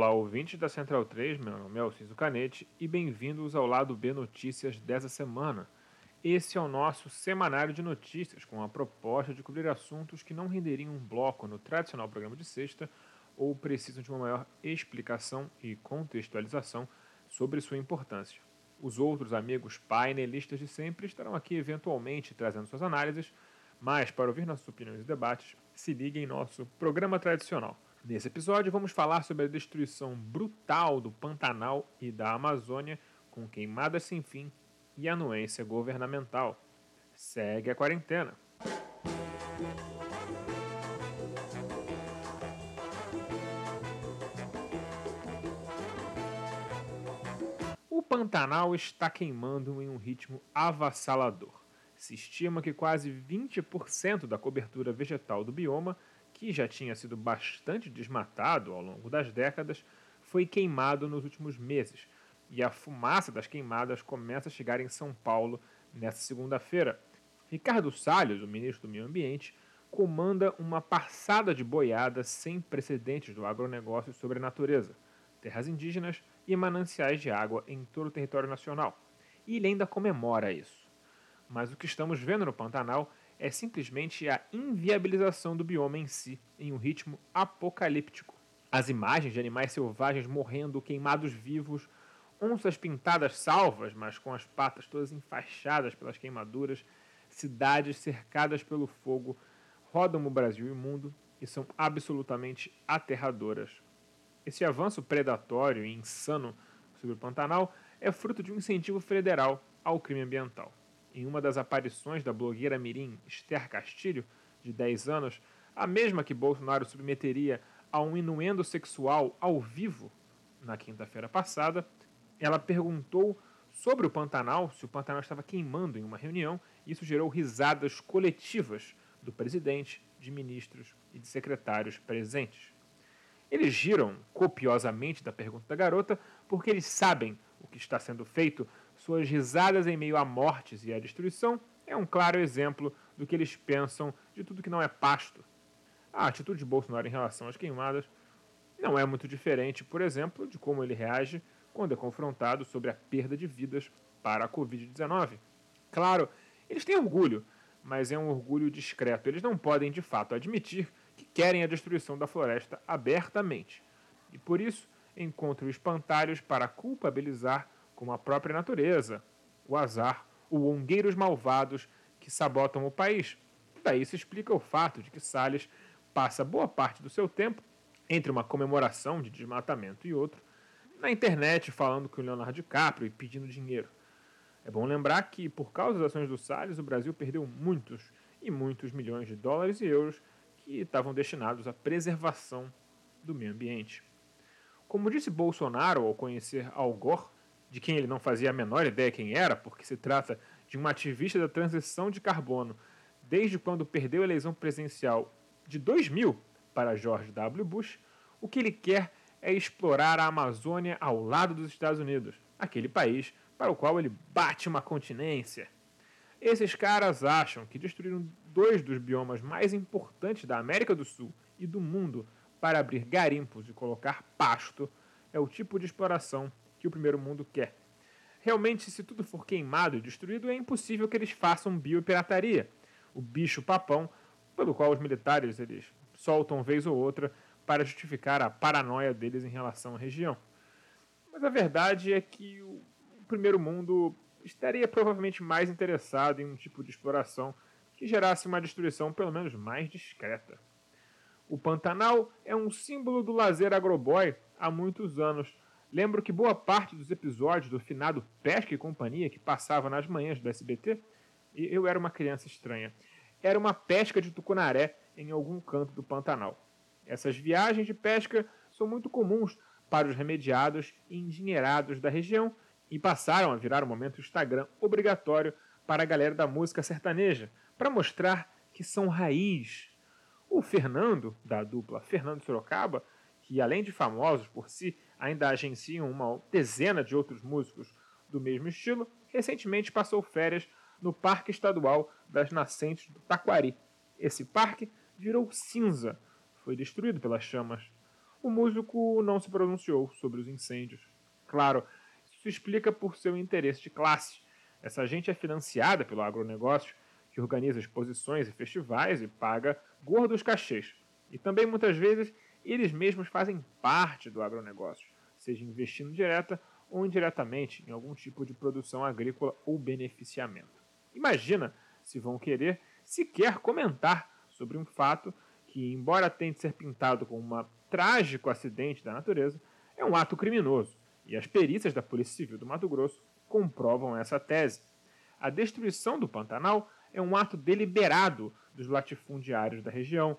Olá, ouvintes da Central 3, meu nome é Alciso Canete e bem-vindos ao Lado B Notícias dessa semana. Esse é o nosso semanário de notícias com a proposta de cobrir assuntos que não renderiam um bloco no tradicional programa de sexta ou precisam de uma maior explicação e contextualização sobre sua importância. Os outros amigos painelistas de sempre estarão aqui eventualmente trazendo suas análises, mas para ouvir nossas opiniões e debates, se ligue em nosso programa tradicional. Nesse episódio, vamos falar sobre a destruição brutal do Pantanal e da Amazônia com queimadas sem fim e anuência governamental. Segue a quarentena. O Pantanal está queimando em um ritmo avassalador. Se estima que quase 20% da cobertura vegetal do bioma que já tinha sido bastante desmatado ao longo das décadas, foi queimado nos últimos meses, e a fumaça das queimadas começa a chegar em São Paulo nesta segunda-feira. Ricardo Salles, o ministro do Meio Ambiente, comanda uma passada de boiada sem precedentes do agronegócio sobre a natureza, terras indígenas e mananciais de água em todo o território nacional. E ele ainda comemora isso. Mas o que estamos vendo no Pantanal é simplesmente a inviabilização do bioma em si, em um ritmo apocalíptico. As imagens de animais selvagens morrendo, queimados vivos, onças pintadas salvas, mas com as patas todas enfaixadas pelas queimaduras, cidades cercadas pelo fogo, rodam o Brasil e o mundo e são absolutamente aterradoras. Esse avanço predatório e insano sobre o Pantanal é fruto de um incentivo federal ao crime ambiental em uma das aparições da blogueira Mirim Esther Castilho, de 10 anos, a mesma que Bolsonaro submeteria a um inuendo sexual ao vivo na quinta-feira passada, ela perguntou sobre o Pantanal, se o Pantanal estava queimando em uma reunião, e isso gerou risadas coletivas do presidente, de ministros e de secretários presentes. Eles giram copiosamente da pergunta da garota porque eles sabem o que está sendo feito suas risadas em meio a mortes e à destruição é um claro exemplo do que eles pensam de tudo que não é pasto. A atitude de Bolsonaro em relação às queimadas não é muito diferente, por exemplo, de como ele reage quando é confrontado sobre a perda de vidas para a Covid-19. Claro, eles têm orgulho, mas é um orgulho discreto. Eles não podem, de fato, admitir que querem a destruição da floresta abertamente. E por isso encontram espantalhos para culpabilizar como a própria natureza, o azar, o ongueiros malvados que sabotam o país. Daí se explica o fato de que Salles passa boa parte do seu tempo, entre uma comemoração de desmatamento e outro, na internet falando com o Leonardo DiCaprio e pedindo dinheiro. É bom lembrar que, por causa das ações do Salles, o Brasil perdeu muitos e muitos milhões de dólares e euros que estavam destinados à preservação do meio ambiente. Como disse Bolsonaro ao conhecer Al Gore, de quem ele não fazia a menor ideia quem era, porque se trata de um ativista da transição de carbono desde quando perdeu a eleição presidencial de 2000 para George W. Bush, o que ele quer é explorar a Amazônia ao lado dos Estados Unidos, aquele país para o qual ele bate uma continência. Esses caras acham que destruíram dois dos biomas mais importantes da América do Sul e do mundo para abrir garimpos e colocar pasto é o tipo de exploração que o primeiro mundo quer. Realmente, se tudo for queimado e destruído, é impossível que eles façam biopirataria, o bicho papão, pelo qual os militares eles soltam vez ou outra para justificar a paranoia deles em relação à região. Mas a verdade é que o primeiro mundo estaria provavelmente mais interessado em um tipo de exploração que gerasse uma destruição pelo menos mais discreta. O Pantanal é um símbolo do lazer agroboy há muitos anos, Lembro que boa parte dos episódios do finado Pesca e Companhia, que passava nas manhãs do SBT, eu era uma criança estranha, era uma pesca de tucunaré em algum canto do Pantanal. Essas viagens de pesca são muito comuns para os remediados e endinheirados da região e passaram a virar um momento Instagram obrigatório para a galera da música sertaneja, para mostrar que são raiz. O Fernando, da dupla Fernando Sorocaba, que além de famosos por si, ainda agenciam uma dezena de outros músicos do mesmo estilo, recentemente passou férias no Parque Estadual das Nascentes do Taquari. Esse parque virou cinza, foi destruído pelas chamas. o músico não se pronunciou sobre os incêndios. Claro, isso se explica por seu interesse de classe. Essa gente é financiada pelo agronegócio, que organiza exposições e festivais e paga gordos cachês. E também, muitas vezes, eles mesmos fazem parte do agronegócio, seja investindo direta ou indiretamente em algum tipo de produção agrícola ou beneficiamento. Imagina se vão querer sequer comentar sobre um fato que, embora tente ser pintado como um trágico acidente da natureza, é um ato criminoso, e as perícias da Polícia Civil do Mato Grosso comprovam essa tese. A destruição do Pantanal é um ato deliberado dos latifundiários da região.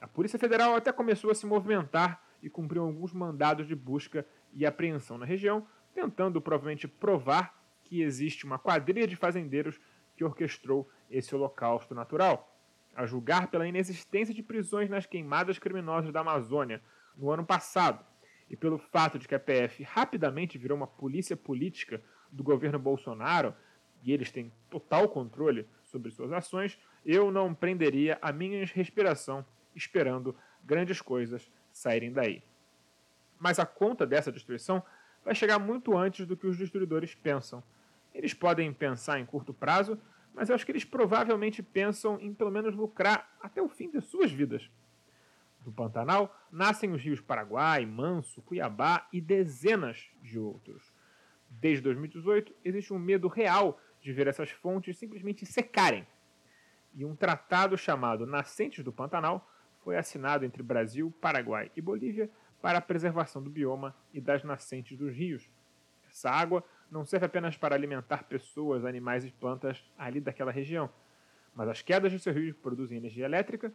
A Polícia Federal até começou a se movimentar e cumpriu alguns mandados de busca e apreensão na região, tentando provavelmente provar que existe uma quadrilha de fazendeiros que orquestrou esse holocausto natural. A julgar pela inexistência de prisões nas queimadas criminosas da Amazônia no ano passado e pelo fato de que a PF rapidamente virou uma polícia política do governo Bolsonaro e eles têm total controle sobre suas ações, eu não prenderia a minha respiração esperando grandes coisas saírem daí. Mas a conta dessa destruição vai chegar muito antes do que os destruidores pensam. Eles podem pensar em curto prazo, mas eu acho que eles provavelmente pensam em pelo menos lucrar até o fim de suas vidas. Do Pantanal nascem os rios Paraguai, Manso, Cuiabá e dezenas de outros. Desde 2018, existe um medo real de ver essas fontes simplesmente secarem. E um tratado chamado Nascentes do Pantanal foi assinado entre Brasil, Paraguai e Bolívia para a preservação do bioma e das nascentes dos rios. Essa água não serve apenas para alimentar pessoas, animais e plantas ali daquela região, mas as quedas de seus rios produzem energia elétrica.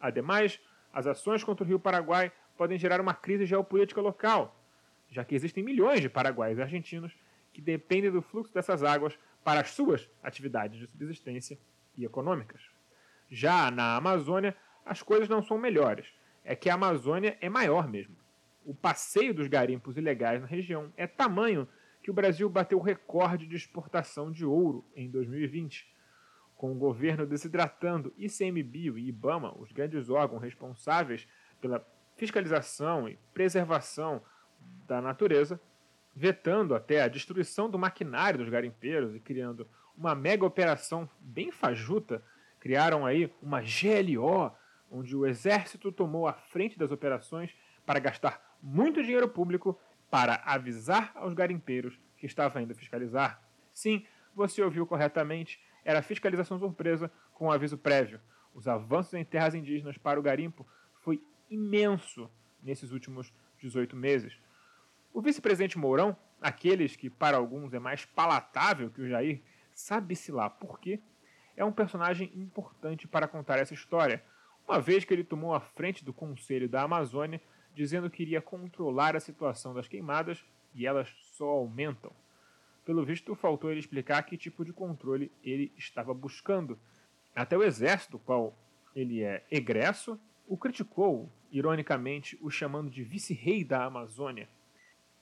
Ademais, as ações contra o rio Paraguai podem gerar uma crise geopolítica local, já que existem milhões de paraguaios e argentinos que dependem do fluxo dessas águas para as suas atividades de subsistência e econômicas. Já na Amazônia, as coisas não são melhores. É que a Amazônia é maior mesmo. O passeio dos garimpos ilegais na região é tamanho que o Brasil bateu o recorde de exportação de ouro em 2020. Com o governo desidratando ICMBio e IBAMA, os grandes órgãos responsáveis pela fiscalização e preservação da natureza, vetando até a destruição do maquinário dos garimpeiros e criando uma mega operação bem fajuta, criaram aí uma GLO, onde o exército tomou a frente das operações para gastar muito dinheiro público para avisar aos garimpeiros que estava indo fiscalizar. Sim, você ouviu corretamente, era fiscalização surpresa com um aviso prévio. Os avanços em terras indígenas para o garimpo foi imenso nesses últimos 18 meses. O vice-presidente Mourão, aqueles que para alguns é mais palatável que o Jair, sabe-se lá por quê, é um personagem importante para contar essa história, uma vez que ele tomou a frente do Conselho da Amazônia dizendo que iria controlar a situação das queimadas e elas só aumentam. Pelo visto, faltou ele explicar que tipo de controle ele estava buscando. Até o exército, qual ele é egresso, o criticou, ironicamente, o chamando de vice-rei da Amazônia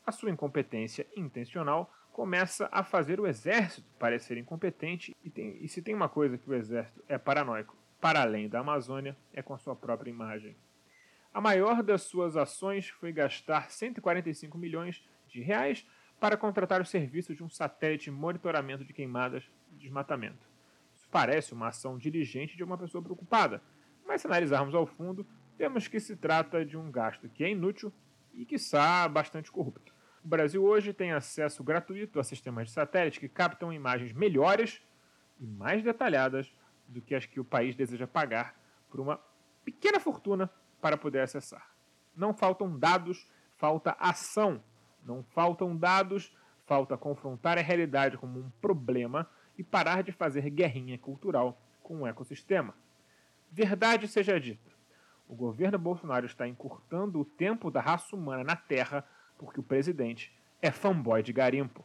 a sua incompetência intencional começa a fazer o exército parecer incompetente e, tem, e se tem uma coisa que o exército é paranoico, para além da Amazônia, é com a sua própria imagem. A maior das suas ações foi gastar 145 milhões de reais para contratar o serviço de um satélite de monitoramento de queimadas e desmatamento. Isso parece uma ação diligente de uma pessoa preocupada, mas se analisarmos ao fundo, vemos que se trata de um gasto que é inútil e, quiçá, bastante corrupto. O Brasil hoje tem acesso gratuito a sistemas de satélite que captam imagens melhores e mais detalhadas do que as que o país deseja pagar por uma pequena fortuna para poder acessar. Não faltam dados, falta ação. Não faltam dados, falta confrontar a realidade como um problema e parar de fazer guerrinha cultural com o ecossistema. Verdade seja dita, o governo Bolsonaro está encurtando o tempo da raça humana na Terra porque o presidente é fanboy de garimpo.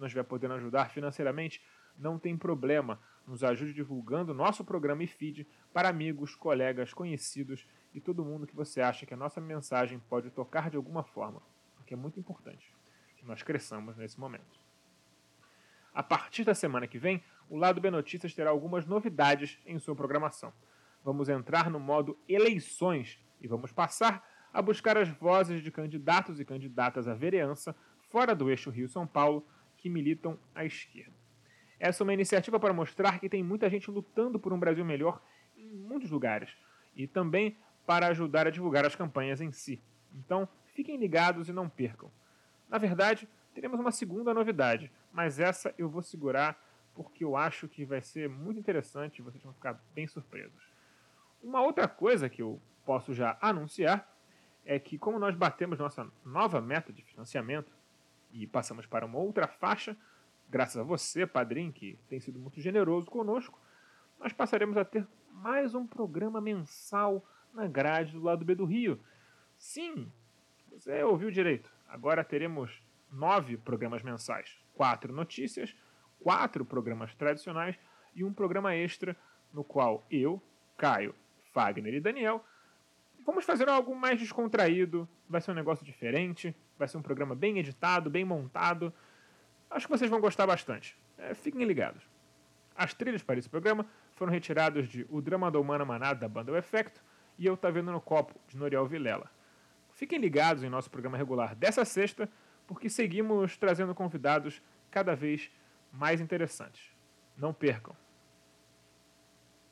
Se não estiver podendo ajudar financeiramente, não tem problema. Nos ajude divulgando nosso programa e feed para amigos, colegas, conhecidos e todo mundo que você acha que a nossa mensagem pode tocar de alguma forma, porque é muito importante que nós cresçamos nesse momento. A partir da semana que vem, o Lado B Notícias terá algumas novidades em sua programação. Vamos entrar no modo eleições e vamos passar a buscar as vozes de candidatos e candidatas à vereança fora do eixo Rio-São Paulo que militam à esquerda. Essa é uma iniciativa para mostrar que tem muita gente lutando por um Brasil melhor em muitos lugares e também para ajudar a divulgar as campanhas em si. Então, fiquem ligados e não percam. Na verdade, teremos uma segunda novidade, mas essa eu vou segurar porque eu acho que vai ser muito interessante e vocês vão ficar bem surpresos. Uma outra coisa que eu posso já anunciar é que, como nós batemos nossa nova meta de financiamento e passamos para uma outra faixa, graças a você, padrinho, que tem sido muito generoso conosco, nós passaremos a ter mais um programa mensal na grade do lado B do Rio. Sim, você ouviu direito. Agora teremos nove programas mensais, quatro notícias, quatro programas tradicionais e um programa extra no qual eu, Caio, Fagner e Daniel vamos fazer algo mais descontraído. Vai ser um negócio diferente, vai ser um programa bem editado, bem montado. Acho que vocês vão gostar bastante. É, fiquem ligados. As trilhas para esse programa foram retiradas de O Drama da Humana Manada da banda O Efecto e Eu Tá Vendo no Copo, de Noriel Vilela. Fiquem ligados em nosso programa regular dessa sexta, porque seguimos trazendo convidados cada vez mais interessantes. Não percam!